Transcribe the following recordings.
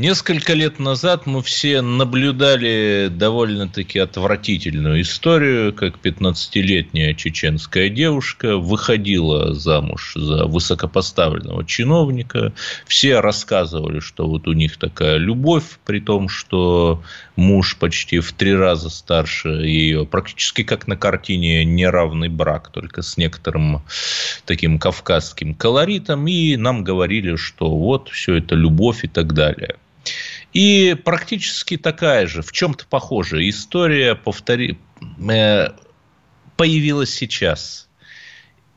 Несколько лет назад мы все наблюдали довольно-таки отвратительную историю, как 15-летняя чеченская девушка выходила замуж за высокопоставленного чиновника. Все рассказывали, что вот у них такая любовь, при том, что муж почти в три раза старше ее, практически как на картине «Неравный брак», только с некоторым таким кавказским колоритом, и нам говорили, что вот все это любовь и так далее. И практически такая же, в чем-то похожая история повтори... э, появилась сейчас.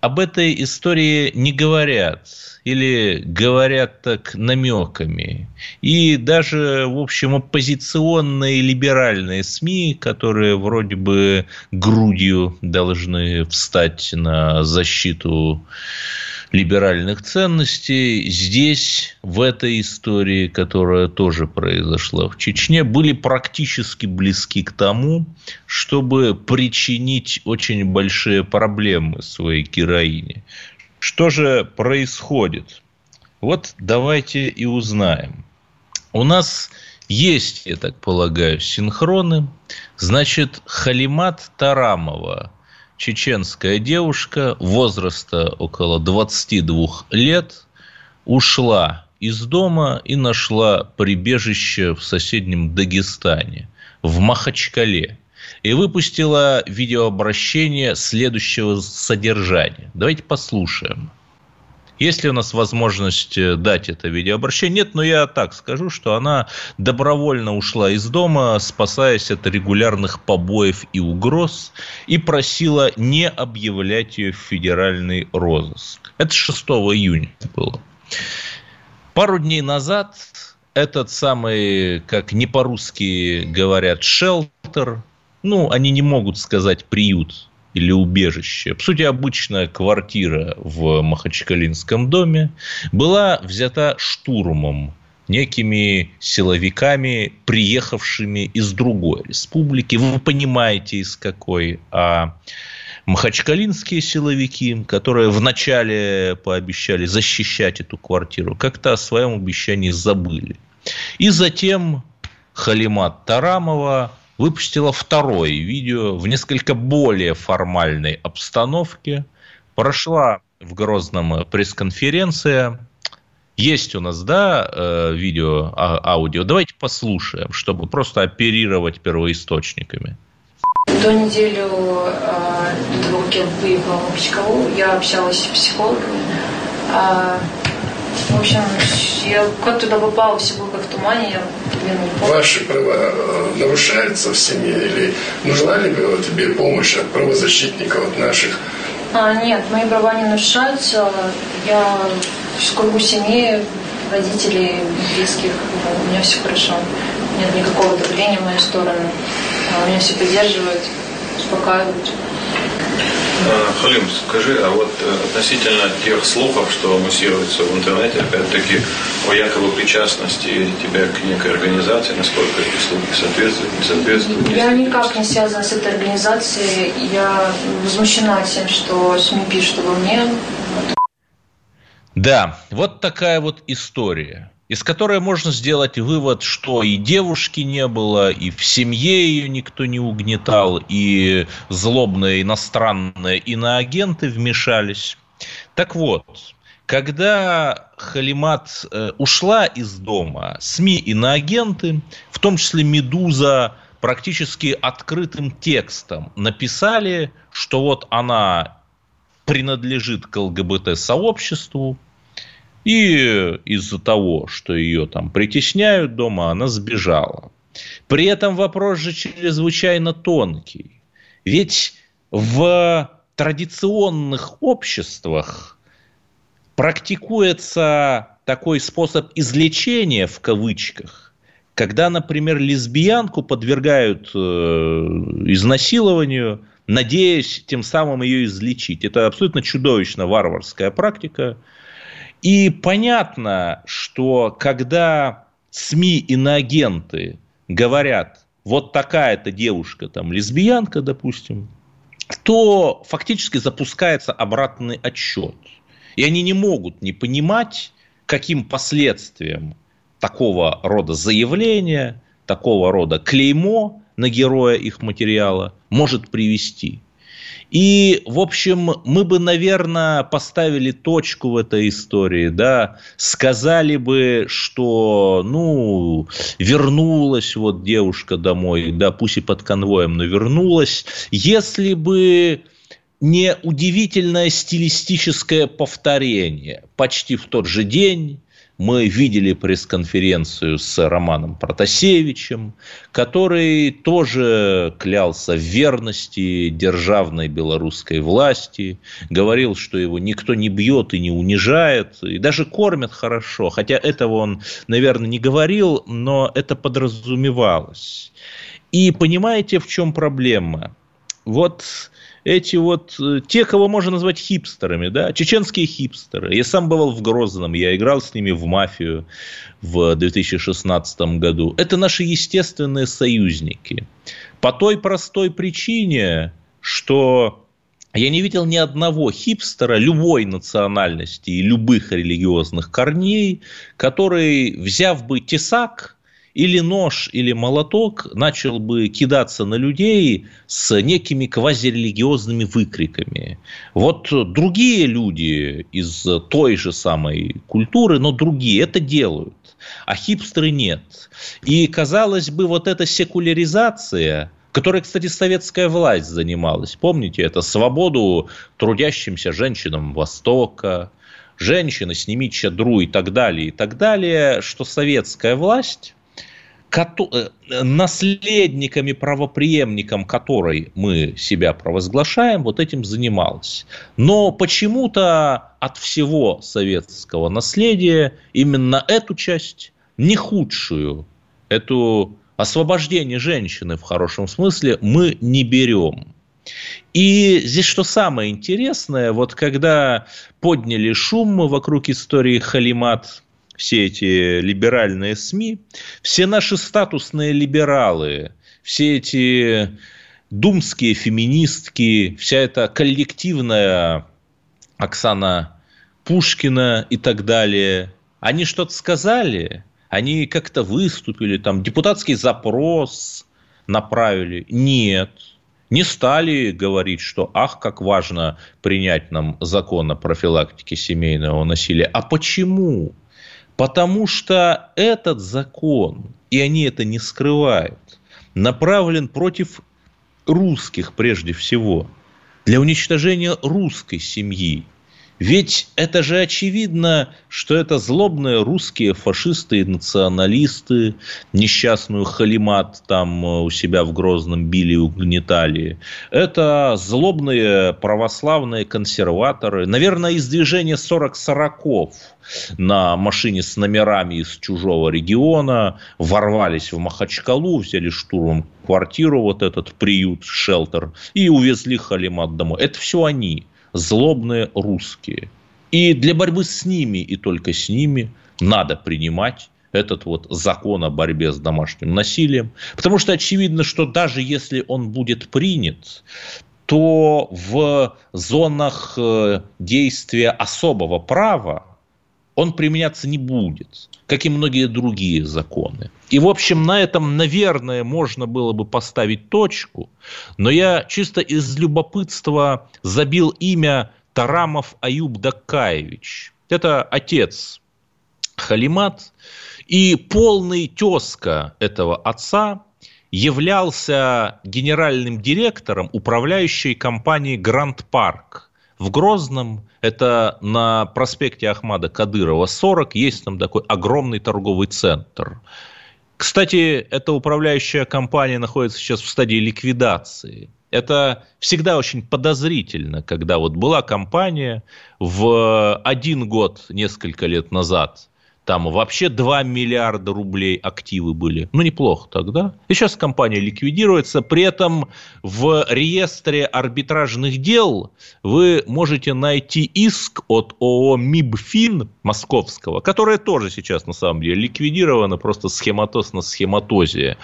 Об этой истории не говорят или говорят так намеками. И даже, в общем, оппозиционные либеральные СМИ, которые вроде бы грудью должны встать на защиту либеральных ценностей, здесь, в этой истории, которая тоже произошла в Чечне, были практически близки к тому, чтобы причинить очень большие проблемы своей героине. Что же происходит? Вот давайте и узнаем. У нас есть, я так полагаю, синхроны. Значит, Халимат Тарамова – чеченская девушка возраста около 22 лет ушла из дома и нашла прибежище в соседнем Дагестане, в Махачкале. И выпустила видеообращение следующего содержания. Давайте послушаем. Есть ли у нас возможность э, дать это видеообращение? Нет, но я так скажу, что она добровольно ушла из дома, спасаясь от регулярных побоев и угроз, и просила не объявлять ее в федеральный розыск. Это 6 июня было. Пару дней назад этот самый, как не по-русски говорят, шелтер, ну, они не могут сказать приют, или убежище, по сути, обычная квартира в Махачкалинском доме, была взята штурмом некими силовиками, приехавшими из другой республики. Вы понимаете, из какой. А махачкалинские силовики, которые вначале пообещали защищать эту квартиру, как-то о своем обещании забыли. И затем Халимат Тарамова выпустила второе видео в несколько более формальной обстановке. Прошла в Грозном пресс-конференция. Есть у нас, да, э, видео, а, аудио. Давайте послушаем, чтобы просто оперировать первоисточниками. До неделю э, до выехала в Махачкалу, я общалась с психологом. Э, в общем, я как туда попала, все было как в тумане, я Ваши права э, нарушаются в семье или нужна ли была тебе помощь от правозащитников от наших? А, нет, мои права не нарушаются. Я в кругу семьи, родителей, близких, у меня все хорошо. Нет никакого давления в мою сторону. А, меня все поддерживают, успокаивают. А, Халим, скажи, а вот э, относительно тех слухов, что муссируются в интернете, опять-таки, о якобы причастности тебя к некой организации, насколько эти слухи соответствуют, не соответствуют? Я никак не связана с этой организацией. Я возмущена тем, что СМИ пишут обо мне. Да, вот такая вот история из которой можно сделать вывод, что и девушки не было, и в семье ее никто не угнетал, и злобные иностранные иноагенты вмешались. Так вот, когда Халимат э, ушла из дома, СМИ иноагенты, в том числе «Медуза», практически открытым текстом написали, что вот она принадлежит к ЛГБТ-сообществу, и из-за того, что ее там притесняют дома, она сбежала. При этом вопрос же чрезвычайно тонкий. Ведь в традиционных обществах практикуется такой способ излечения в кавычках, когда, например, лесбиянку подвергают э, изнасилованию, надеясь тем самым ее излечить. Это абсолютно чудовищно варварская практика. И понятно, что когда СМИ иноагенты говорят, вот такая-то девушка, там, лесбиянка, допустим, то фактически запускается обратный отсчет. И они не могут не понимать, каким последствиям такого рода заявления, такого рода клеймо на героя их материала может привести. И, в общем, мы бы, наверное, поставили точку в этой истории, да, сказали бы, что, ну, вернулась вот девушка домой, да, пусть и под конвоем, но вернулась, если бы не удивительное стилистическое повторение. Почти в тот же день мы видели пресс-конференцию с Романом Протасевичем, который тоже клялся в верности державной белорусской власти, говорил, что его никто не бьет и не унижает, и даже кормят хорошо, хотя этого он, наверное, не говорил, но это подразумевалось. И понимаете, в чем проблема? Вот эти вот, э, те, кого можно назвать хипстерами, да, чеченские хипстеры. Я сам бывал в Грозном, я играл с ними в мафию в 2016 году. Это наши естественные союзники. По той простой причине, что я не видел ни одного хипстера любой национальности и любых религиозных корней, который, взяв бы тесак, или нож, или молоток начал бы кидаться на людей с некими квазирелигиозными выкриками. Вот другие люди из той же самой культуры, но другие это делают, а хипстеры нет. И, казалось бы, вот эта секуляризация – которой, кстати, советская власть занималась. Помните, это свободу трудящимся женщинам Востока, женщины, сними чадру и так далее, и так далее, что советская власть наследниками, правоприемником которой мы себя провозглашаем, вот этим занималась. Но почему-то от всего советского наследия именно эту часть, не худшую, эту освобождение женщины в хорошем смысле, мы не берем. И здесь что самое интересное, вот когда подняли шум вокруг истории Халимат, все эти либеральные СМИ, все наши статусные либералы, все эти думские феминистки, вся эта коллективная Оксана Пушкина и так далее, они что-то сказали, они как-то выступили, там депутатский запрос направили. Нет, не стали говорить, что ах, как важно принять нам закон о профилактике семейного насилия. А почему? Потому что этот закон, и они это не скрывают, направлен против русских прежде всего, для уничтожения русской семьи, ведь это же очевидно, что это злобные русские фашисты и националисты, несчастную халимат там э, у себя в Грозном били и угнетали. Это злобные православные консерваторы. Наверное, из движения 40 сороков на машине с номерами из чужого региона ворвались в Махачкалу, взяли штурмом квартиру, вот этот приют, шелтер, и увезли Халимат домой. Это все они злобные русские. И для борьбы с ними и только с ними надо принимать этот вот закон о борьбе с домашним насилием. Потому что очевидно, что даже если он будет принят, то в зонах э, действия особого права он применяться не будет, как и многие другие законы. И, в общем, на этом, наверное, можно было бы поставить точку, но я чисто из любопытства забил имя Тарамов Аюб Дакаевич. Это отец Халимат, и полный тезка этого отца являлся генеральным директором управляющей компании «Гранд Парк», в Грозном, это на проспекте Ахмада Кадырова 40, есть там такой огромный торговый центр. Кстати, эта управляющая компания находится сейчас в стадии ликвидации. Это всегда очень подозрительно, когда вот была компания в один год, несколько лет назад, там вообще 2 миллиарда рублей активы были. Ну, неплохо тогда. И сейчас компания ликвидируется. При этом в реестре арбитражных дел вы можете найти иск от ООО МИБФИН московского, которое тоже сейчас на самом деле ликвидировано, просто схематоз на схематозе,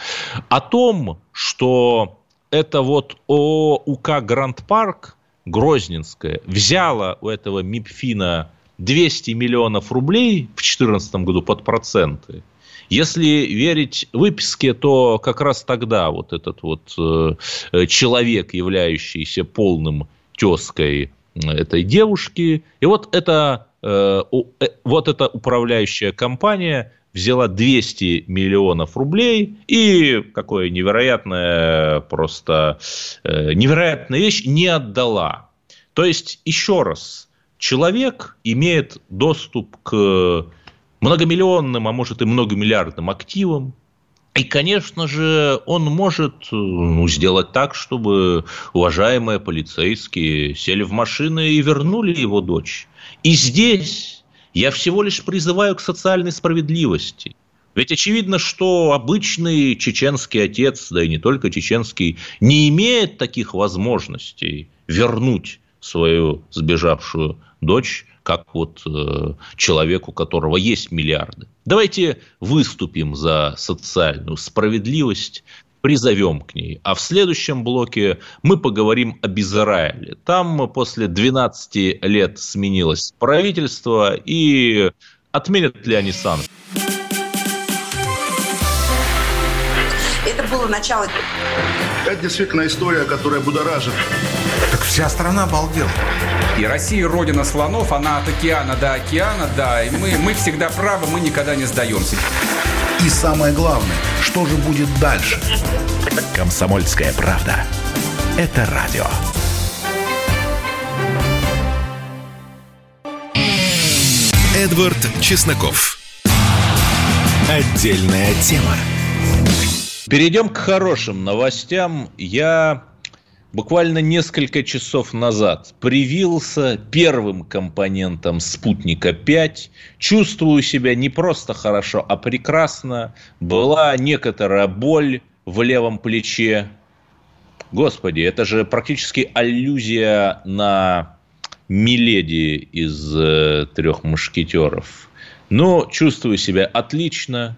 о том, что это вот ООО УК Гранд Парк Грозненская взяла у этого МИБФИНа 200 миллионов рублей в 2014 году под проценты. Если верить выписке, то как раз тогда вот этот вот э, человек, являющийся полным тезкой этой девушки, и вот эта, э, э, вот эта управляющая компания взяла 200 миллионов рублей и какое невероятное просто э, невероятная вещь не отдала. То есть еще раз человек имеет доступ к многомиллионным, а может и многомиллиардным активам, и, конечно же, он может ну, сделать так, чтобы уважаемые полицейские сели в машины и вернули его дочь. И здесь я всего лишь призываю к социальной справедливости. Ведь очевидно, что обычный чеченский отец, да и не только чеченский, не имеет таких возможностей вернуть свою сбежавшую дочь, как вот э, человек, у которого есть миллиарды. Давайте выступим за социальную справедливость, призовем к ней. А в следующем блоке мы поговорим об Израиле. Там после 12 лет сменилось правительство, и отменят ли они санкции? Это было начало. Это действительно история, которая будоражит. Так вся страна обалдела. И Россия родина слонов, она от океана до океана, да, и мы, мы всегда правы, мы никогда не сдаемся. И самое главное, что же будет дальше? Комсомольская правда. Это радио. Эдвард Чесноков. Отдельная тема. Перейдем к хорошим новостям. Я буквально несколько часов назад привился первым компонентом спутника 5. Чувствую себя не просто хорошо, а прекрасно. Была некоторая боль в левом плече. Господи, это же практически аллюзия на Миледи из э, трех мушкетеров. Но чувствую себя отлично.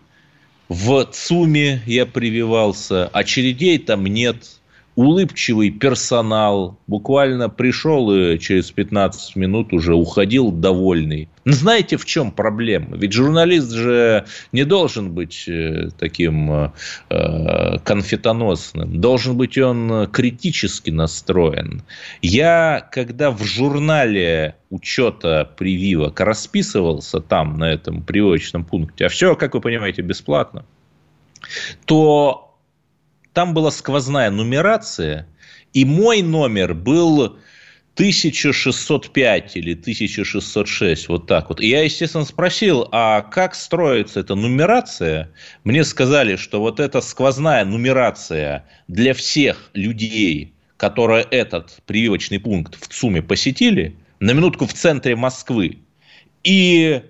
В ЦУМе я прививался, очередей там нет улыбчивый персонал. Буквально пришел и через 15 минут уже уходил довольный. Знаете, в чем проблема? Ведь журналист же не должен быть э, таким э, конфетоносным. Должен быть он критически настроен. Я, когда в журнале учета прививок расписывался там, на этом прививочном пункте, а все, как вы понимаете, бесплатно, то там была сквозная нумерация, и мой номер был 1605 или 1606, вот так вот. И я, естественно, спросил, а как строится эта нумерация? Мне сказали, что вот эта сквозная нумерация для всех людей, которые этот прививочный пункт в ЦУМе посетили, на минутку в центре Москвы. И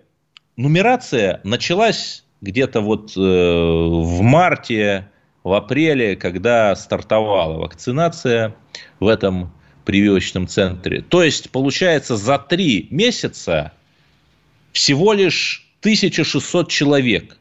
нумерация началась где-то вот э, в марте в апреле, когда стартовала вакцинация в этом прививочном центре. То есть, получается, за три месяца всего лишь 1600 человек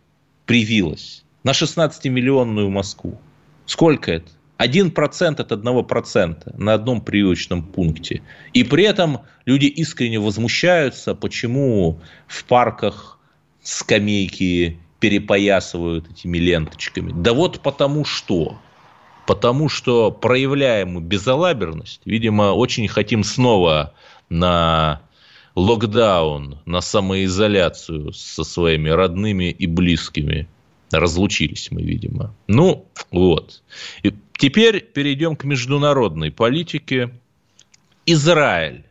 привилось на 16-миллионную Москву. Сколько это? Один процент от одного процента на одном прививочном пункте. И при этом люди искренне возмущаются, почему в парках скамейки перепоясывают этими ленточками? Да вот потому что. Потому что проявляем безалаберность. Видимо, очень хотим снова на локдаун, на самоизоляцию со своими родными и близкими. Разлучились мы, видимо. Ну, вот. И теперь перейдем к международной политике. Израиль.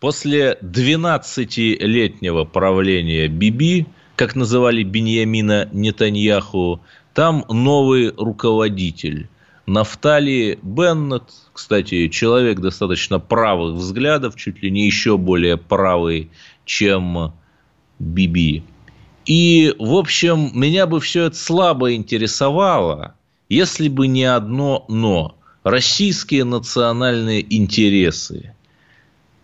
После 12-летнего правления Биби как называли Беньямина Нетаньяху, там новый руководитель. Нафтали Беннет, кстати, человек достаточно правых взглядов, чуть ли не еще более правый, чем Биби. И, в общем, меня бы все это слабо интересовало, если бы не одно «но». Российские национальные интересы.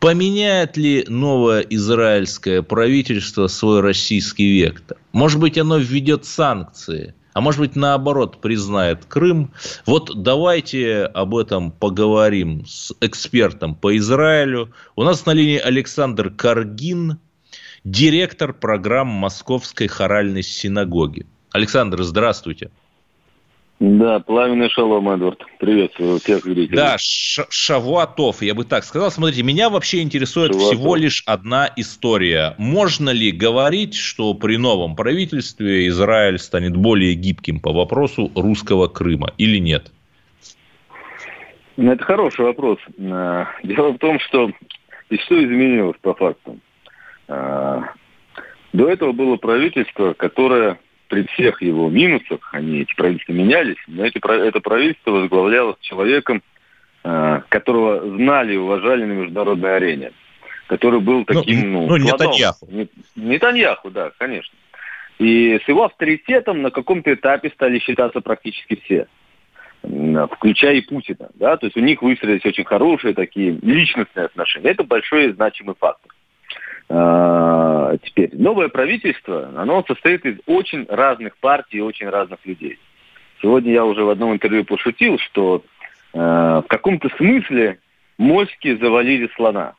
Поменяет ли новое израильское правительство свой российский вектор? Может быть, оно введет санкции – а может быть, наоборот, признает Крым. Вот давайте об этом поговорим с экспертом по Израилю. У нас на линии Александр Каргин, директор программ Московской хоральной синагоги. Александр, здравствуйте. Да, пламенный шалом, Эдвард. Приветствую всех зрителей. Да, Шавуатов, я бы так сказал. Смотрите, меня вообще интересует Шавуатов. всего лишь одна история. Можно ли говорить, что при новом правительстве Израиль станет более гибким по вопросу русского Крыма или нет? Ну, это хороший вопрос. А, дело в том, что и что изменилось по факту. А, до этого было правительство, которое при всех его минусах, они, эти правительства менялись, но эти, это правительство возглавлялось человеком, э, которого знали и уважали на международной арене, который был ну, таким, ну, ну, ну Нетаньяху. Нетаньяху, да, конечно. И с его авторитетом на каком-то этапе стали считаться практически все включая и Путина. Да? То есть у них выстроились очень хорошие такие личностные отношения. Это большой и значимый фактор. А, теперь новое правительство, оно состоит из очень разных партий и очень разных людей. Сегодня я уже в одном интервью пошутил, что э, в каком-то смысле моськи завалили слона.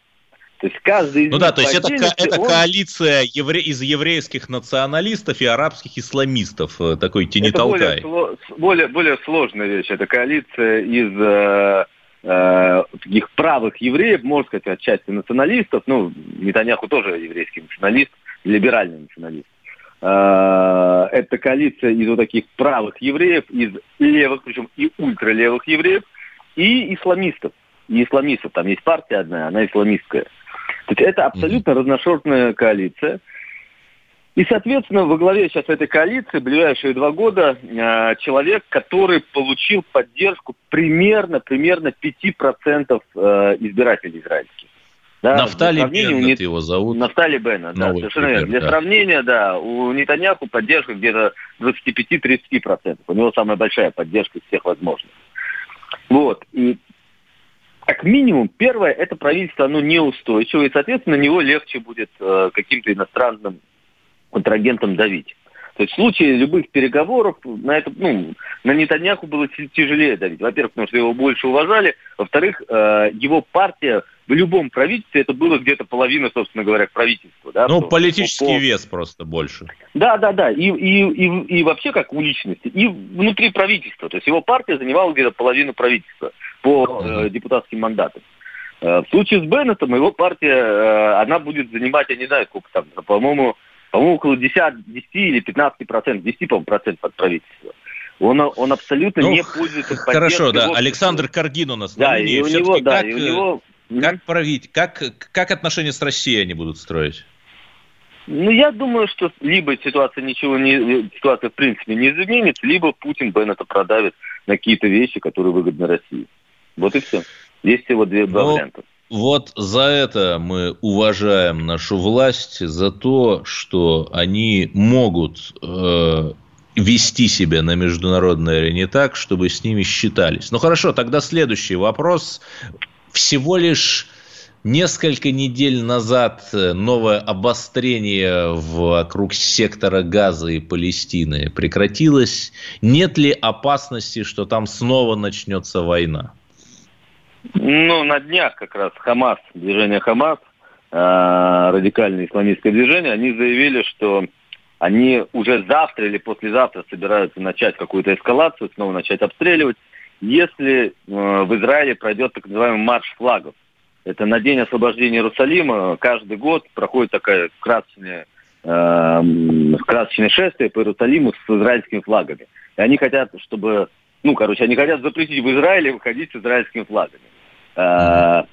То есть каждый из Ну да, то есть это, это он... коалиция евре... из еврейских националистов и арабских исламистов, э, такой тени-толкай. Это более, более, более сложная вещь. Это коалиция из э, э, таких правых евреев, можно сказать, отчасти националистов, ну, Нетаньяху тоже еврейский националист, либеральный националист. Э, это коалиция из вот таких правых евреев, из левых, причем и ультралевых евреев, и исламистов. И исламистов. Там есть партия одна, она исламистская. То есть это абсолютно mm-hmm. разношерстная коалиция. И, соответственно, во главе сейчас этой коалиции ближайшие два года э, человек, который получил поддержку примерно, примерно 5% э, избирателей израильских. Да, Нафтали Беннет его зовут. Нафтали Беннет, да, совершенно верно. Для да. сравнения, да, у Нетаньяху поддержка где-то 25-30%. У него самая большая поддержка из всех возможных. Вот. И как минимум, первое, это правительство, оно неустойчивое, и, соответственно, на него легче будет э, каким-то иностранным контрагентам давить. То есть в случае любых переговоров на это, ну, на Нетаньяху было тяжелее давить. Во-первых, потому что его больше уважали. Во-вторых, э, его партия в любом правительстве это было где-то половина, собственно говоря, правительства. Да, ну, политический по... вес просто больше. Да, да, да. И, и, и, и вообще как у личности. И внутри правительства. То есть его партия занимала где-то половину правительства по э, депутатским мандатам. Э, в случае с Беннетом его партия, э, она будет занимать, я не знаю, сколько там, по-моему, по-моему, около 10, 10 или 15 процентов, 10, по-моему, процентов от правительства. Он, он абсолютно ну, не пользуется Хорошо, да. Александр Каргин у нас. Да, и у него, да, как, и у него... Как править, как, как отношения с Россией они будут строить? Ну, я думаю, что либо ситуация ничего не, ситуация в принципе не изменится, либо Путин Беннета продавит на какие-то вещи, которые выгодны России. Вот и все. Есть всего две, два ну, варианта. Вот за это мы уважаем нашу власть, за то, что они могут э, вести себя на международной арене так, чтобы с ними считались. Ну хорошо, тогда следующий вопрос. Всего лишь несколько недель назад новое обострение вокруг сектора Газа и Палестины прекратилось. Нет ли опасности, что там снова начнется война? Ну, на днях как раз Хамас, движение Хамас, э, радикальное исламистское движение, они заявили, что они уже завтра или послезавтра собираются начать какую-то эскалацию, снова начать обстреливать, если э, в Израиле пройдет так называемый марш флагов. Это на день освобождения Иерусалима каждый год проходит такая красочная э, красочное шествие по Иерусалиму с израильскими флагами. И они хотят, чтобы, ну, короче, они хотят запретить в Израиле выходить с израильскими флагами. Э,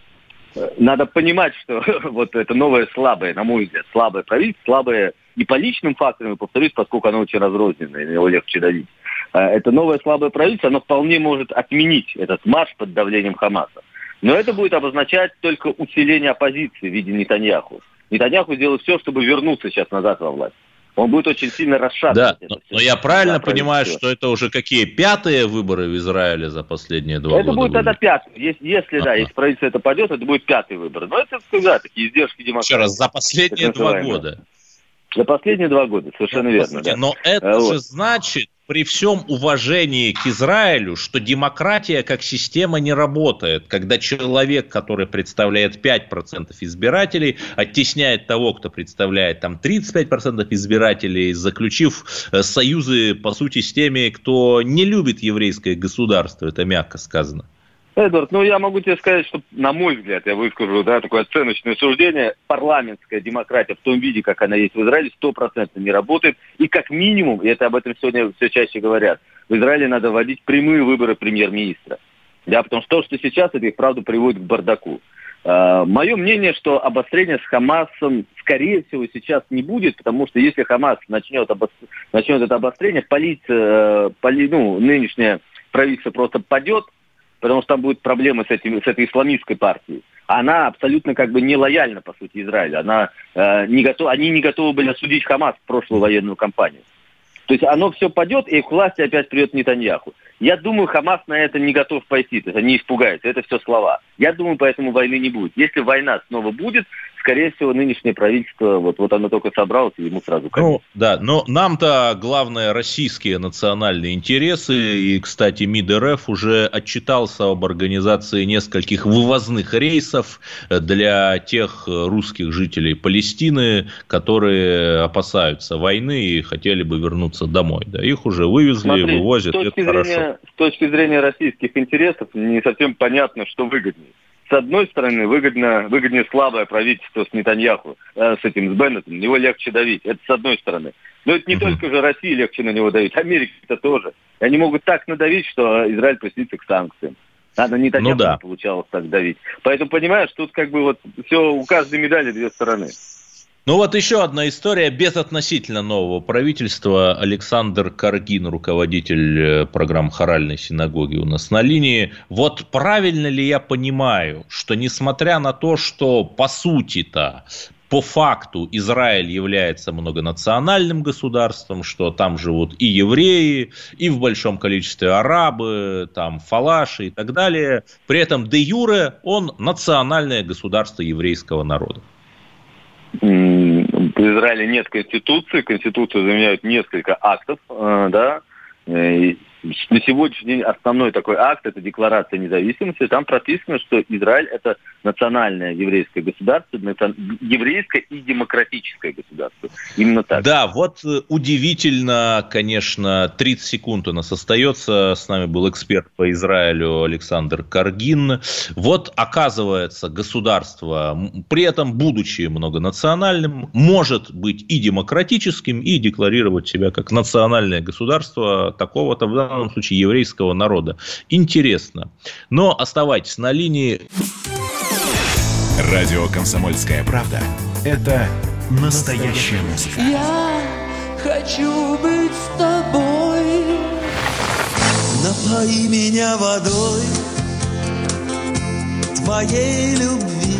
надо понимать, что вот это новое слабое, на мой взгляд, слабое правительство, слабое и по личным факторам, повторюсь, поскольку оно очень разрозненное, его легче давить. Э, это новое слабое правительство, оно вполне может отменить этот марш под давлением Хамаса. Но это будет обозначать только усиление оппозиции в виде Нетаньяху. Нетаньяху сделает все, чтобы вернуться сейчас назад во власть. Он будет очень сильно расшатывать. Да, но, но я правильно да, понимаю, что это уже какие пятые выборы в Израиле за последние два это года? Это будет тогда пятый. Если, если ага. да, если правительство это пойдет, это будет пятый выбор. Но это, да, такие издержки демократии. Еще раз, за последние два года. За последние два года, совершенно верно. Да. Но это вот. же значит, при всем уважении к Израилю, что демократия как система не работает, когда человек, который представляет 5% избирателей, оттесняет того, кто представляет там 35% избирателей, заключив э, союзы, по сути, с теми, кто не любит еврейское государство, это мягко сказано. Эдвард, ну я могу тебе сказать, что, на мой взгляд, я выскажу да, такое оценочное суждение, парламентская демократия в том виде, как она есть в Израиле, стопроцентно не работает. И как минимум, и это об этом сегодня все чаще говорят, в Израиле надо вводить прямые выборы премьер-министра. Да, потому что то, что сейчас, это их правда приводит к бардаку. Uh, мое мнение, что обострение с Хамасом, скорее всего, сейчас не будет, потому что если Хамас начнет, обос... начнет это обострение, полиция, поли... ну, нынешнее правительство просто падет, потому что там будут проблемы с, этим, с этой исламистской партией. Она абсолютно как бы не лояльна, по сути, Израилю. Она, э, не готов, они не готовы были осудить Хамас в прошлую военную кампанию. То есть оно все падет, и к власти опять придет Нетаньяху. Я думаю, Хамас на это не готов пойти, то есть они испугаются, это все слова. Я думаю, поэтому войны не будет. Если война снова будет, скорее всего, нынешнее правительство, вот, вот оно только собралось, и ему сразу конец. Ну, да, но нам-то главное российские национальные интересы, и, кстати, МИД РФ уже отчитался об организации нескольких вывозных рейсов для тех русских жителей Палестины, которые опасаются войны и хотели бы вернуться домой. Да, их уже вывезли, Смотри, вывозят, это зрения, хорошо. С точки зрения российских интересов не совсем понятно, что выгоднее с одной стороны, выгодно, выгоднее слабое правительство с Нетаньяху, э, с этим, с Беннетом, на него легче давить. Это с одной стороны. Но это не угу. только же России легче на него давить, Америка-то тоже. И они могут так надавить, что Израиль присоединится к санкциям. А на Нетаньяху ну, да. не получалось так давить. Поэтому, понимаешь, тут как бы вот все, у каждой медали две стороны. Ну вот еще одна история без относительно нового правительства. Александр Каргин, руководитель э, программ хоральной синагоги у нас на линии. Вот правильно ли я понимаю, что несмотря на то, что по сути-то по факту Израиль является многонациональным государством, что там живут и евреи, и в большом количестве арабы, там фалаши и так далее. При этом де юре он национальное государство еврейского народа. В Израиле нет конституции, конституцию заменяют несколько актов, э, да, э, на сегодняшний день основной такой акт – это Декларация независимости. Там прописано, что Израиль – это национальное еврейское государство, еврейское и демократическое государство. Именно так. Да, вот э, удивительно, конечно, 30 секунд у нас остается. С нами был эксперт по Израилю Александр Каргин. Вот, оказывается, государство, при этом будучи многонациональным, может быть и демократическим, и декларировать себя как национальное государство такого-то данном случае еврейского народа. Интересно. Но оставайтесь на линии. Радио «Комсомольская правда» – это настоящая музыка. Я хочу быть с тобой. Напои меня водой твоей любви.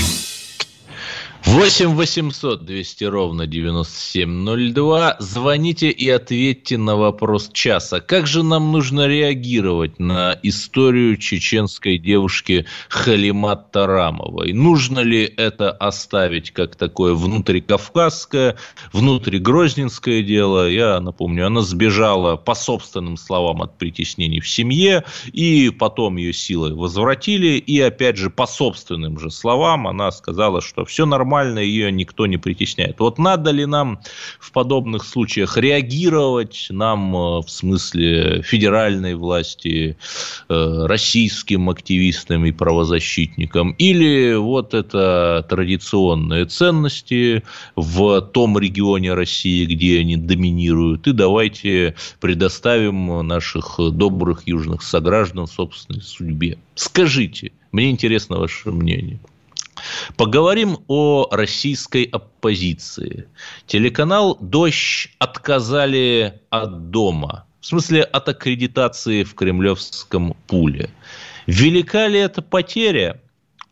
8 800 200 ровно 9702. Звоните и ответьте на вопрос часа. Как же нам нужно реагировать на историю чеченской девушки Халимат Тарамовой? Нужно ли это оставить как такое внутрикавказское, внутригрозненское дело? Я напомню, она сбежала по собственным словам от притеснений в семье, и потом ее силой возвратили, и опять же по собственным же словам она сказала, что все нормально, нормально, ее никто не притесняет. Вот надо ли нам в подобных случаях реагировать, нам э, в смысле федеральной власти, э, российским активистам и правозащитникам, или вот это традиционные ценности в том регионе России, где они доминируют, и давайте предоставим наших добрых южных сограждан собственной судьбе. Скажите, мне интересно ваше мнение. Поговорим о российской оппозиции. Телеканал «Дождь» отказали от дома. В смысле, от аккредитации в кремлевском пуле. Велика ли это потеря?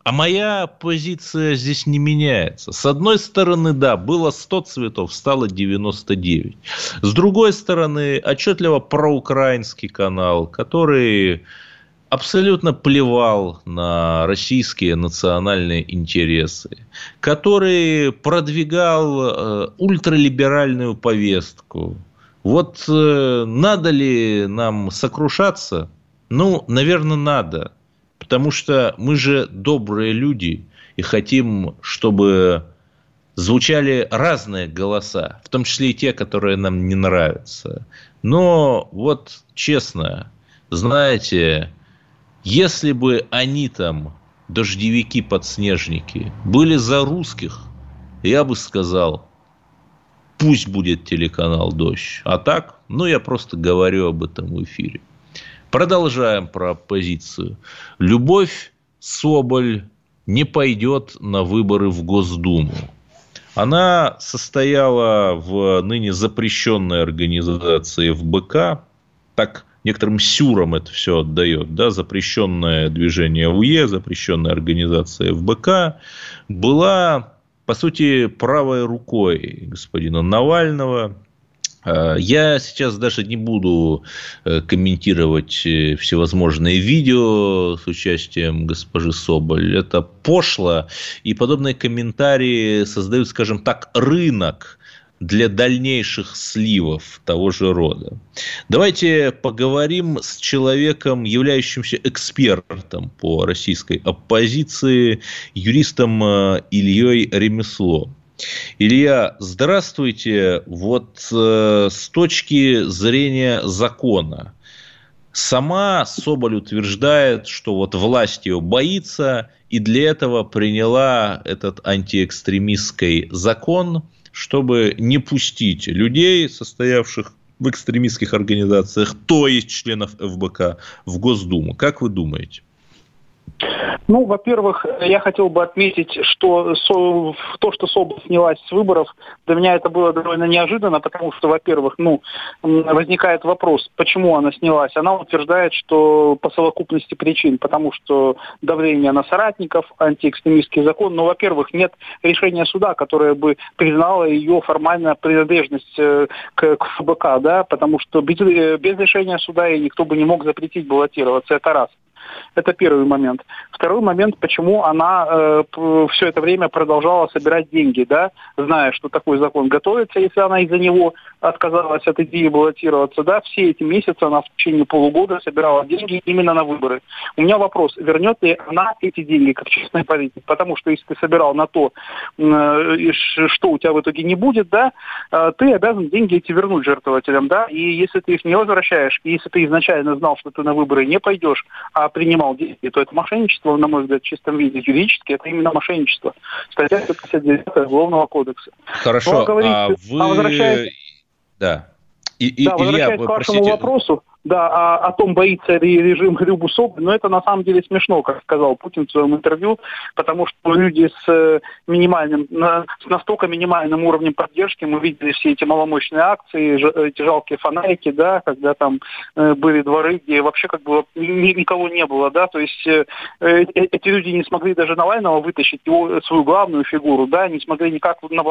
А моя позиция здесь не меняется. С одной стороны, да, было 100 цветов, стало 99. С другой стороны, отчетливо проукраинский канал, который абсолютно плевал на российские национальные интересы, который продвигал э, ультралиберальную повестку. Вот э, надо ли нам сокрушаться? Ну, наверное, надо. Потому что мы же добрые люди и хотим, чтобы звучали разные голоса, в том числе и те, которые нам не нравятся. Но вот честно, знаете, если бы они там, дождевики-подснежники, были за русских, я бы сказал, пусть будет телеканал «Дождь». А так, ну, я просто говорю об этом в эфире. Продолжаем про оппозицию. Любовь Соболь не пойдет на выборы в Госдуму. Она состояла в ныне запрещенной организации ФБК. Так некоторым сюрам это все отдает, да, запрещенное движение УЕ, запрещенная организация ФБК, была, по сути, правой рукой господина Навального, а, я сейчас даже не буду э, комментировать э, всевозможные видео с участием госпожи Соболь. Это пошло, и подобные комментарии создают, скажем так, рынок для дальнейших сливов того же рода. Давайте поговорим с человеком, являющимся экспертом по российской оппозиции, юристом э, Ильей Ремесло. Илья, здравствуйте. Вот э, с точки зрения закона, сама Соболь утверждает, что вот власть ее боится, и для этого приняла этот антиэкстремистский закон – чтобы не пустить людей, состоявших в экстремистских организациях, то есть членов ФБК, в Госдуму. Как вы думаете? Ну, во-первых, я хотел бы отметить, что то, что Собол снялась с выборов, для меня это было довольно неожиданно, потому что, во-первых, ну, возникает вопрос, почему она снялась. Она утверждает, что по совокупности причин, потому что давление на соратников, антиэкстремистский закон, но, во-первых, нет решения суда, которое бы признало ее формальную принадлежность э, к, к ФБК, да, потому что без, э, без решения суда ей никто бы не мог запретить баллотироваться, это раз. Это первый момент. Второй момент, почему она э, все это время продолжала собирать деньги, да, зная, что такой закон готовится, если она из-за него отказалась от идеи баллотироваться, да, все эти месяцы она в течение полугода собирала деньги именно на выборы. У меня вопрос, вернет ли она эти деньги как честный политик? Потому что если ты собирал на то, э, что у тебя в итоге не будет, да, э, ты обязан деньги эти вернуть жертвователям, да, и если ты их не возвращаешь, и если ты изначально знал, что ты на выборы не пойдешь, а принимал деньги, то это мошенничество, на мой взгляд, в чистом виде. Юридически это именно мошенничество. Статья 159 Уголовного кодекса. Хорошо, ну, а, а вы... А возвращаясь... Да. И, и, да, возвращаясь Илья, к вашему простите... вопросу, да, о, о том, боится ли режим Соболь, но это на самом деле смешно, как сказал Путин в своем интервью, потому что люди с э, минимальным, с настолько минимальным уровнем поддержки, мы видели все эти маломощные акции, эти жалкие фонарики, да, когда там э, были дворы, где вообще как бы никого не было, да, то есть э, эти люди не смогли даже Навального вытащить, его, свою главную фигуру, да, не смогли никак на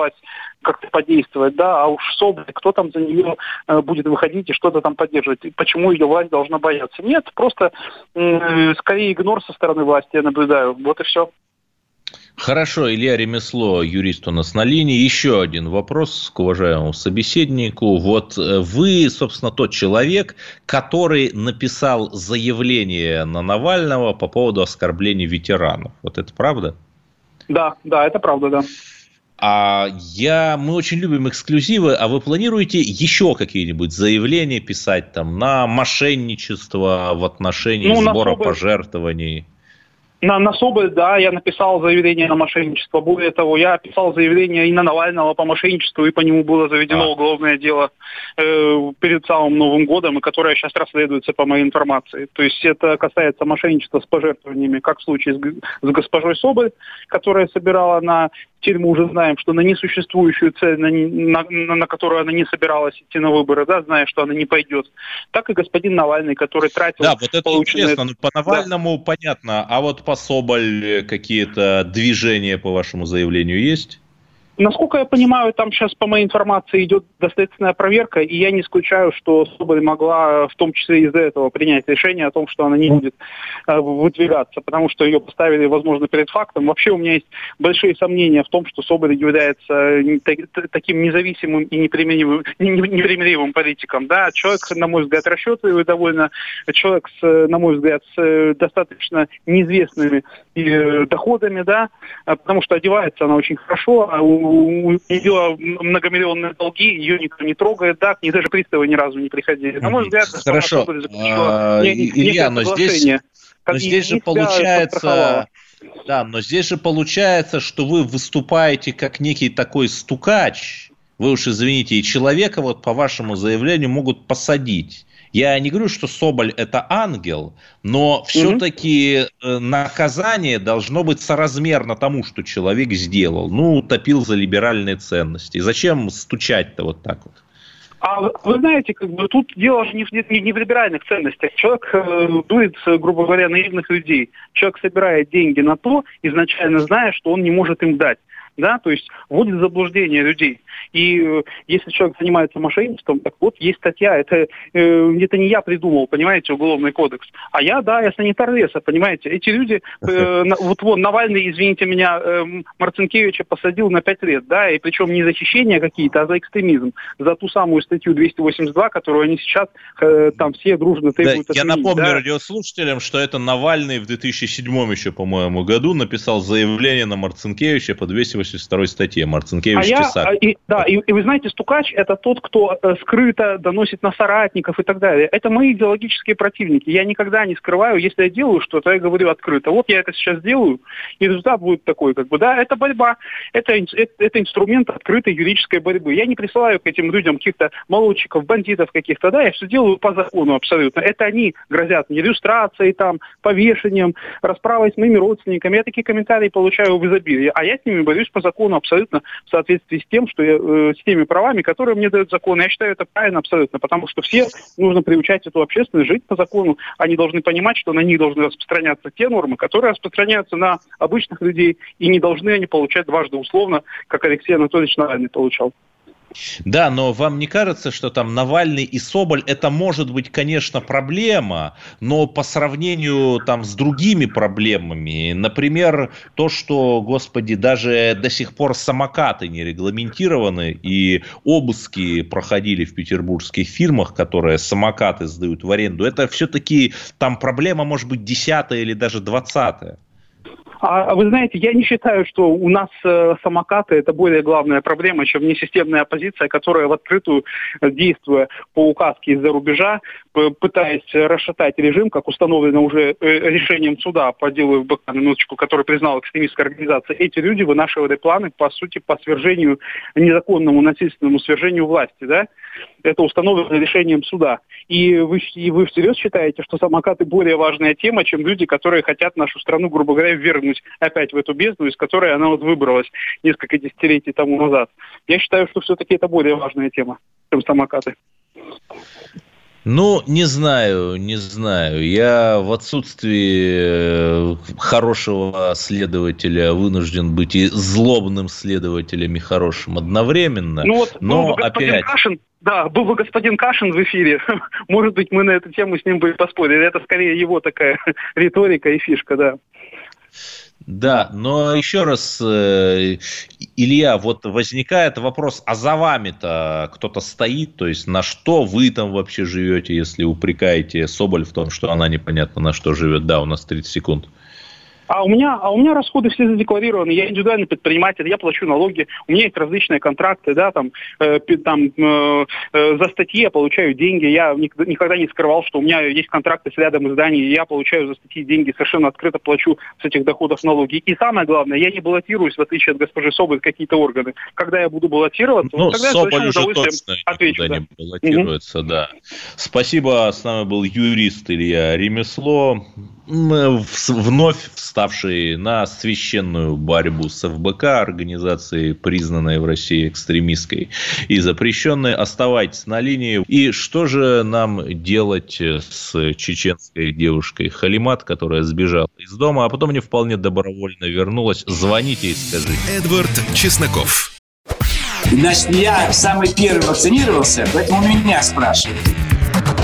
как-то подействовать, да, а уж Соболь, кто там за нее будет выходить и что-то там поддерживать. Почему почему ее власть должна бояться. Нет, просто скорее игнор со стороны власти я наблюдаю. Вот и все. Хорошо, Илья Ремесло, юрист у нас на линии. Еще один вопрос к уважаемому собеседнику. Вот э, вы, собственно, тот человек, который написал заявление на Навального по поводу оскорбления ветеранов. Вот это правда? Да, да, это правда, да. А я, мы очень любим эксклюзивы, а вы планируете еще какие-нибудь заявления писать там на мошенничество в отношении Ну, сбора особо- пожертвований? На, на Соболь, да, я написал заявление на мошенничество. Более того, я писал заявление и на Навального по мошенничеству, и по нему было заведено А. уголовное дело э, перед самым Новым годом, и которое сейчас расследуется по моей информации. То есть это касается мошенничества с пожертвованиями, как в случае с, с госпожой Соболь, которая собирала на теперь мы уже знаем, что на несуществующую цель, на, на- на- которую она не собиралась идти на выборы, да, зная, что она не пойдет, так и господин Навальный, который тратил Да, вот это полученные- интересно. Ну, по Навальному понятно, а вот по Соболь какие-то движения по вашему заявлению есть? Насколько я понимаю, там сейчас, по моей информации, идет доследственная проверка, и я не исключаю, что Соболь могла в том числе из-за этого принять решение о том, что она не будет э, выдвигаться, потому что ее поставили, возможно, перед фактом. Вообще у меня есть большие сомнения в том, что Соболь является э, та- та- таким независимым и непримиримым, не- не- непримиримым политиком. Да, человек, на мой взгляд, расчетливый довольно, человек, с, э, на мой взгляд, с э, достаточно неизвестными э, доходами, да, потому что одевается она очень хорошо, а у, у нее многомиллионные долги, ее никто не трогает, да, к ней даже приставы ни разу не приходили. На мой взгляд, Хорошо. А, не- не- Илья, но здесь, но здесь же получается... Да, но здесь же получается, что вы выступаете как некий такой стукач. Вы уж извините, и человека вот по вашему заявлению могут посадить. Я не говорю, что Соболь это ангел, но все-таки наказание должно быть соразмерно тому, что человек сделал. Ну, топил за либеральные ценности. Зачем стучать-то вот так вот? А вы знаете, как бы тут дело же не в, не, не в либеральных ценностях. Человек э, дует, э, грубо говоря, наивных людей. Человек собирает деньги на то, изначально зная, что он не может им дать. Да, то есть вводит в заблуждение людей. И э, если человек занимается мошенничеством, так вот, есть статья, это, э, это не я придумал, понимаете, уголовный кодекс, а я, да, я санитар леса, понимаете. Эти люди, э, на- вот вон, Навальный, извините меня, э, Марцинкевича посадил на 5 лет, да, и причем не за хищения какие-то, а за экстремизм, за ту самую статью 282, которую они сейчас э, там все дружно Да, требуют я отменить, напомню да. радиослушателям, что это Навальный в 2007 еще, по-моему, году написал заявление на Марцинкевича по 282 статье. Марцинкевич А я, Тесак. а, и, да, и, и вы знаете, стукач это тот, кто э, скрыто доносит на соратников и так далее. Это мои идеологические противники. Я никогда не скрываю, если я делаю что-то, я говорю открыто. Вот я это сейчас делаю, и результат будет такой, как бы, да, это борьба, это, это, это инструмент открытой юридической борьбы. Я не присылаю к этим людям каких-то молодчиков, бандитов каких-то, да, я все делаю по закону абсолютно. Это они грозят мне иллюстрацией, там, повешением, расправой с моими родственниками. Я такие комментарии получаю в изобилии, а я с ними борюсь по закону абсолютно в соответствии с тем, что я, э, с теми правами, которые мне дает закон. Я считаю это правильно абсолютно, потому что все нужно приучать эту общественность жить по закону. Они должны понимать, что на них должны распространяться те нормы, которые распространяются на обычных людей, и не должны они получать дважды условно, как Алексей Анатольевич Навальный получал. Да, но вам не кажется, что там Навальный и Соболь это может быть, конечно, проблема, но по сравнению там с другими проблемами, например, то, что, господи, даже до сих пор самокаты не регламентированы и обыски проходили в петербургских фирмах, которые самокаты сдают в аренду, это все-таки там проблема может быть десятая или даже двадцатая. А вы знаете, я не считаю, что у нас э, самокаты это более главная проблема, чем несистемная оппозиция, которая в открытую, действуя по указке из-за рубежа, пытаясь расшатать режим, как установлено уже э, решением суда по делу ФБК, на минуточку, который признал экстремистской организацией, эти люди вынашивали планы, по сути, по свержению, незаконному, насильственному свержению власти, да? Это установлено решением суда. И вы, и вы всерьез считаете, что самокаты более важная тема, чем люди, которые хотят нашу страну, грубо говоря, ввергнуть опять в эту бездну, из которой она вот выбралась несколько десятилетий тому назад. Я считаю, что все-таки это более важная тема, чем самокаты. Ну, не знаю, не знаю. Я в отсутствии э, хорошего следователя вынужден быть и злобным следователем, и хорошим одновременно. Ну вот Но господин опять, Кашин, да, был бы господин Кашин в эфире, может быть, мы на эту тему с ним бы и поспорили. Это скорее его такая риторика и фишка, да. да, но еще раз, э, Илья, вот возникает вопрос, а за вами-то кто-то стоит, то есть на что вы там вообще живете, если упрекаете Соболь в том, что она непонятно на что живет? Да, у нас 30 секунд. А у меня, а у меня расходы все задекларированы. Я индивидуальный предприниматель, я плачу налоги. У меня есть различные контракты, да, там, э, там э, э, за статьи я получаю деньги. Я никогда, не скрывал, что у меня есть контракты с рядом изданий, и я получаю за статьи деньги, совершенно открыто плачу с этих доходов налоги. И самое главное, я не баллотируюсь, в отличие от госпожи Соболь, какие-то органы. Когда я буду баллотироваться, ну, тогда Соболь я уже точно отвечу. Да. не баллотируется, угу. да. Спасибо, с нами был юрист Илья Ремесло вновь вставший на священную борьбу с ФБК, организацией, признанной в России экстремистской и запрещенной. Оставайтесь на линии. И что же нам делать с чеченской девушкой Халимат, которая сбежала из дома, а потом не вполне добровольно вернулась? Звоните и скажите. Эдвард Чесноков. Значит, я самый первый вакцинировался, поэтому меня спрашивают.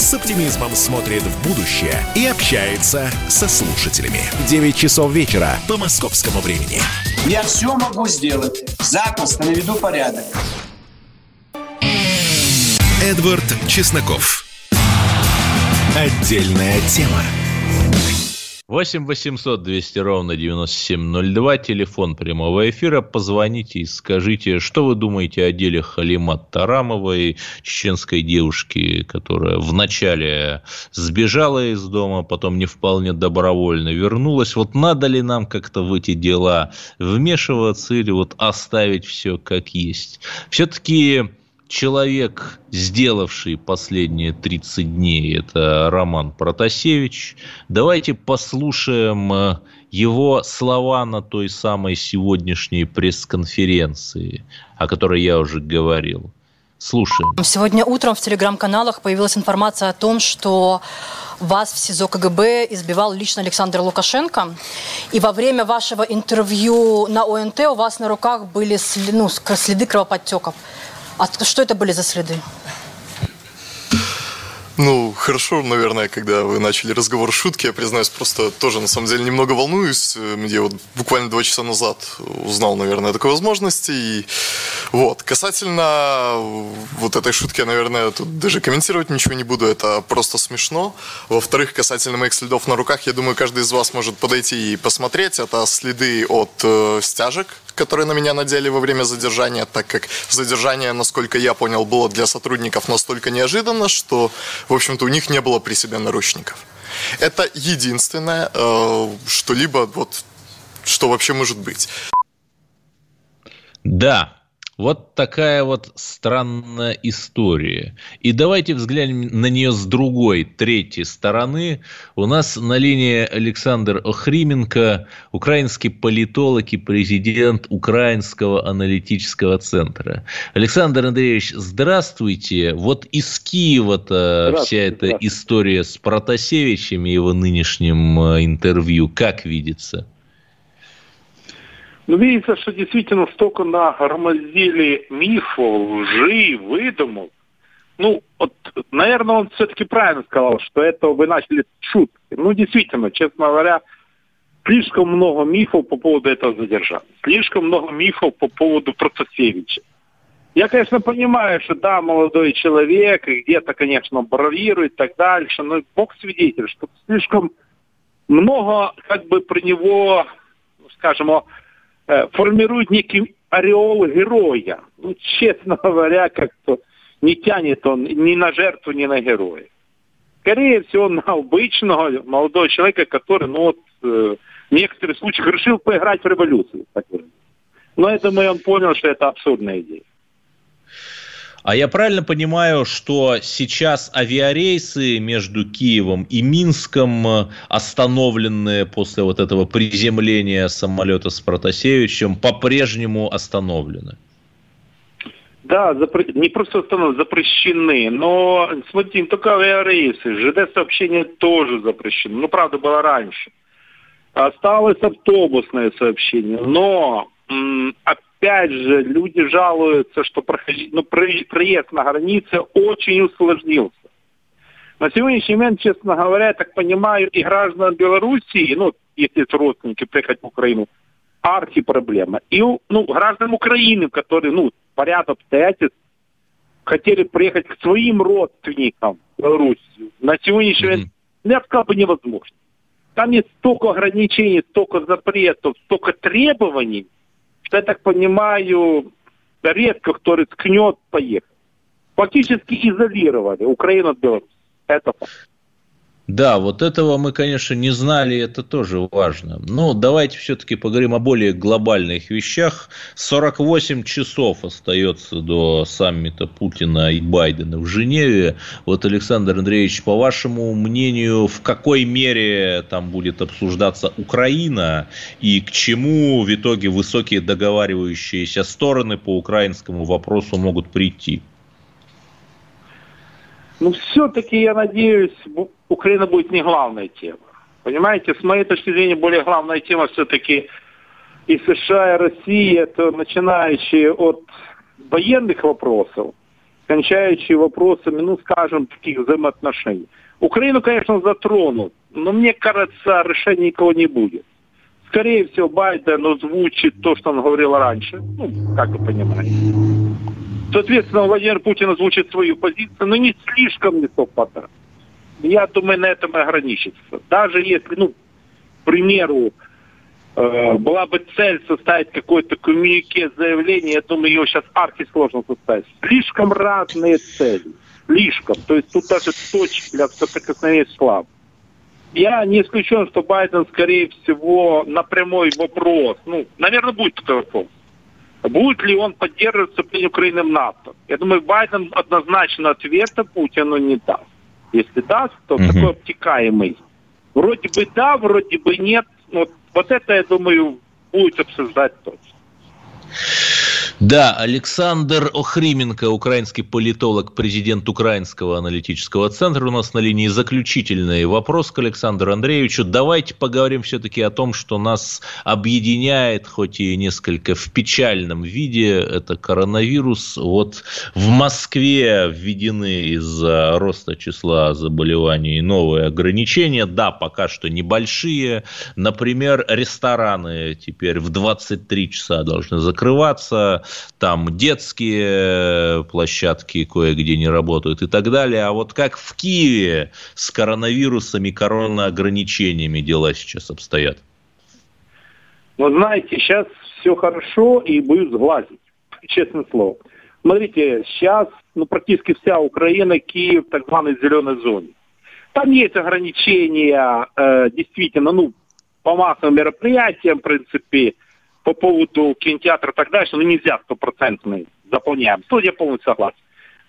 с оптимизмом смотрит в будущее и общается со слушателями. 9 часов вечера по московскому времени. Я все могу сделать. Запросто наведу порядок. Эдвард Чесноков. Отдельная тема. 8 800 200 ровно 9702, телефон прямого эфира. Позвоните и скажите, что вы думаете о деле Халимат Тарамовой, чеченской девушки, которая вначале сбежала из дома, потом не вполне добровольно вернулась. Вот надо ли нам как-то в эти дела вмешиваться или вот оставить все как есть? Все-таки человек, сделавший последние 30 дней, это Роман Протасевич. Давайте послушаем э, его слова на той самой сегодняшней пресс-конференции, о которой я уже говорил. Слушаем. Сегодня утром в телеграм-каналах появилась информация о том, что вас в СИЗО КГБ избивал лично Александр Лукашенко. И во время вашего интервью на ОНТ у вас на руках были ну, следы кровоподтеков. А что это были за следы? Ну, хорошо, наверное, когда вы начали разговор шутки, я признаюсь, просто тоже на самом деле немного волнуюсь. Я вот буквально два часа назад узнал, наверное, о такой возможности. И вот, касательно вот этой шутки, я, наверное, тут даже комментировать ничего не буду, это просто смешно. Во-вторых, касательно моих следов на руках, я думаю, каждый из вас может подойти и посмотреть. Это следы от э, стяжек, которые на меня надели во время задержания, так как задержание, насколько я понял, было для сотрудников настолько неожиданно, что, в общем-то, у них не было при себе наручников. Это единственное, э, что-либо вот, что вообще может быть. Да, вот такая вот странная история. И давайте взглянем на нее с другой, третьей стороны. У нас на линии Александр Охрименко, украинский политолог и президент Украинского аналитического центра. Александр Андреевич, здравствуйте. Вот из Киева-то вся эта история с Протасевичем и его нынешним э, интервью как видится? Ну, видится, что действительно столько нагромоздили мифов, лжи, выдумок. Ну, вот, наверное, он все-таки правильно сказал, что это вы начали шутки. Ну, действительно, честно говоря, слишком много мифов по поводу этого задержания. Слишком много мифов по поводу Процесевича. Я, конечно, понимаю, что да, молодой человек, и где-то, конечно, бравирует и так дальше, но Бог свидетель, что слишком много как бы про него, скажем, формирует некий ореол героя. Ну, честно говоря, как-то не тянет он ни на жертву, ни на героя. Скорее всего, на обычного молодого человека, который, ну вот, э, в некоторых случаях решил поиграть в революцию. Но я думаю, он понял, что это абсурдная идея. А я правильно понимаю, что сейчас авиарейсы между Киевом и Минском э, остановленные после вот этого приземления самолета с Протасевичем по-прежнему остановлены? Да, запр... не просто остановлены, запрещены. Но, смотрите, не только авиарейсы, ЖД-сообщения тоже запрещены. Ну, правда, было раньше. Осталось автобусное сообщение. Но, опять же, люди жалуются, что проходить, ну, проезд на границе очень усложнился. На сегодняшний момент, честно говоря, я так понимаю, и граждан Белоруссии, ну, если это родственники приехать в Украину, архи проблема. И ну, граждан Украины, которые, ну, по ряду обстоятельств хотели приехать к своим родственникам в Белоруссию, на сегодняшний момент, mm-hmm. я бы сказал, бы невозможно. Там есть столько ограничений, столько запретов, столько требований, что, я так понимаю, редко кто рискнет поехать. Фактически изолировали Украину от Беларуси. Это факт. Да, вот этого мы, конечно, не знали, это тоже важно. Но давайте все-таки поговорим о более глобальных вещах. 48 часов остается до саммита Путина и Байдена в Женеве. Вот, Александр Андреевич, по вашему мнению, в какой мере там будет обсуждаться Украина и к чему в итоге высокие договаривающиеся стороны по украинскому вопросу могут прийти? Ну, все-таки, я надеюсь, Украина будет не главная тема. Понимаете, с моей точки зрения, более главная тема все-таки и США, и Россия, это начинающие от военных вопросов, кончающие вопросами, ну, скажем, таких взаимоотношений. Украину, конечно, затронут, но мне кажется, решения никого не будет. Скорее всего, Байден озвучит то, что он говорил раньше, ну, как вы понимаете. Соответственно, Владимир Путин озвучит свою позицию, но не слишком не совпадает. Я думаю, на этом и ограничится. Даже если, ну, к примеру, э, была бы цель составить какой-то коммюнике заявление, я думаю, ее сейчас арки сложно составить. Слишком разные цели. Слишком. То есть тут даже точки для соприкосновения слаб. Я не исключен, что Байден, скорее всего, на прямой вопрос, ну, наверное, будет такой вопрос, Будет ли он поддерживать вступление Украины в НАТО? Я думаю, Байден однозначно ответа Путину не даст. Если даст, то угу. такой обтекаемый. Вроде бы да, вроде бы нет. Вот, вот это, я думаю, будет обсуждать точно. Да, Александр Охрименко, украинский политолог, президент Украинского аналитического центра. У нас на линии заключительный вопрос к Александру Андреевичу. Давайте поговорим все-таки о том, что нас объединяет, хоть и несколько в печальном виде, это коронавирус. Вот в Москве введены из-за роста числа заболеваний новые ограничения. Да, пока что небольшие. Например, рестораны теперь в 23 часа должны закрываться там детские площадки кое-где не работают и так далее. А вот как в Киеве с коронавирусами, коронаограничениями дела сейчас обстоят? Вот знаете, сейчас все хорошо и боюсь сглазить, честное слово. Смотрите, сейчас ну, практически вся Украина, Киев так званой зеленой зоне. Там есть ограничения, э, действительно, ну, по массовым мероприятиям, в принципе, по поводу кинотеатра и так дальше, ну нельзя стопроцентный заполняем. Тут я полностью согласен.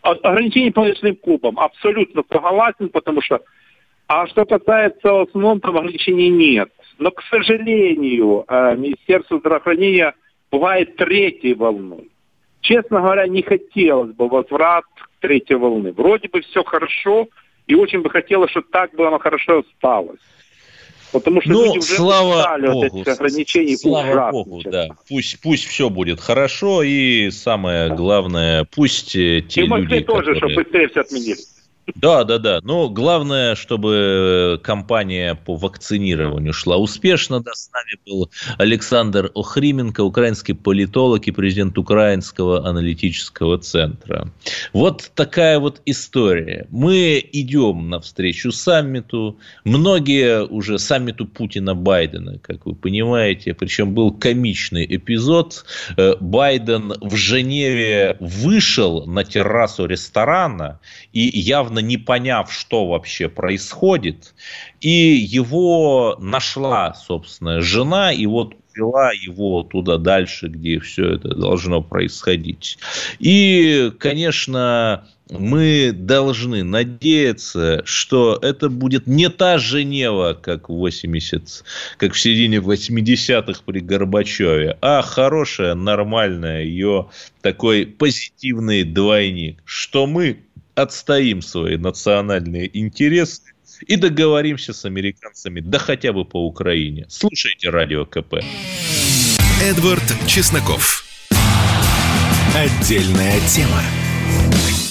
Ограничения по ночным клубам абсолютно согласен, потому что а что касается в основном, там ограничений нет. Но, к сожалению, э, Министерство здравоохранения бывает третьей волной. Честно говоря, не хотелось бы возврат к третьей волны. Вроде бы все хорошо, и очень бы хотелось, чтобы так бы оно хорошо осталось. Потому что ну, люди уже слава Богу, вот этих ограничений. Слава ужасно, Богу, честно. да. Пусть, пусть все будет хорошо, и самое главное, пусть те и люди, тоже, которые... чтобы быстрее все отменили. Да, да, да. Но главное, чтобы кампания по вакцинированию шла успешно. Да, с нами был Александр Охрименко, украинский политолог и президент Украинского аналитического центра. Вот такая вот история. Мы идем навстречу саммиту. Многие уже саммиту Путина-Байдена, как вы понимаете. Причем был комичный эпизод. Э, Байден в Женеве вышел на террасу ресторана и явно явно не поняв, что вообще происходит. И его нашла, собственно, жена, и вот вела его туда дальше, где все это должно происходить. И, конечно, мы должны надеяться, что это будет не та Женева, как в 80, как в середине 80-х при Горбачеве, а хорошая, нормальная ее такой позитивный двойник, что мы отстоим свои национальные интересы и договоримся с американцами, да хотя бы по Украине. Слушайте радио КП. Эдвард Чесноков. Отдельная тема.